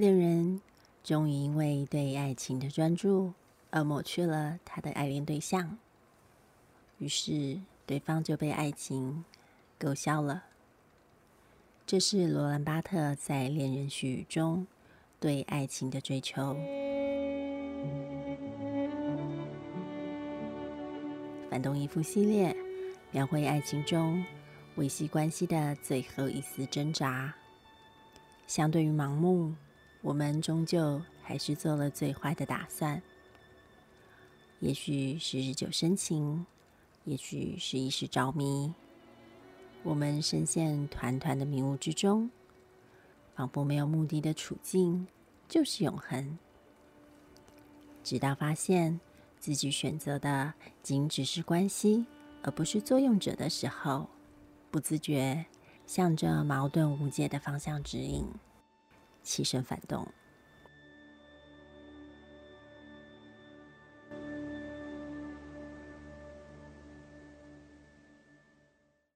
恋人终于因为对爱情的专注而抹去了他的爱恋对象，于是对方就被爱情勾销了。这是罗兰巴特在《恋人絮语》中对爱情的追求。反动依附系列描绘爱情中维系关系的最后一丝挣扎。相对于盲目。我们终究还是做了最坏的打算，也许是日久生情，也许是一时着迷。我们深陷团团的迷雾之中，仿佛没有目的的处境就是永恒。直到发现自己选择的仅只是关系，而不是作用者的时候，不自觉向着矛盾无解的方向指引。起身反动。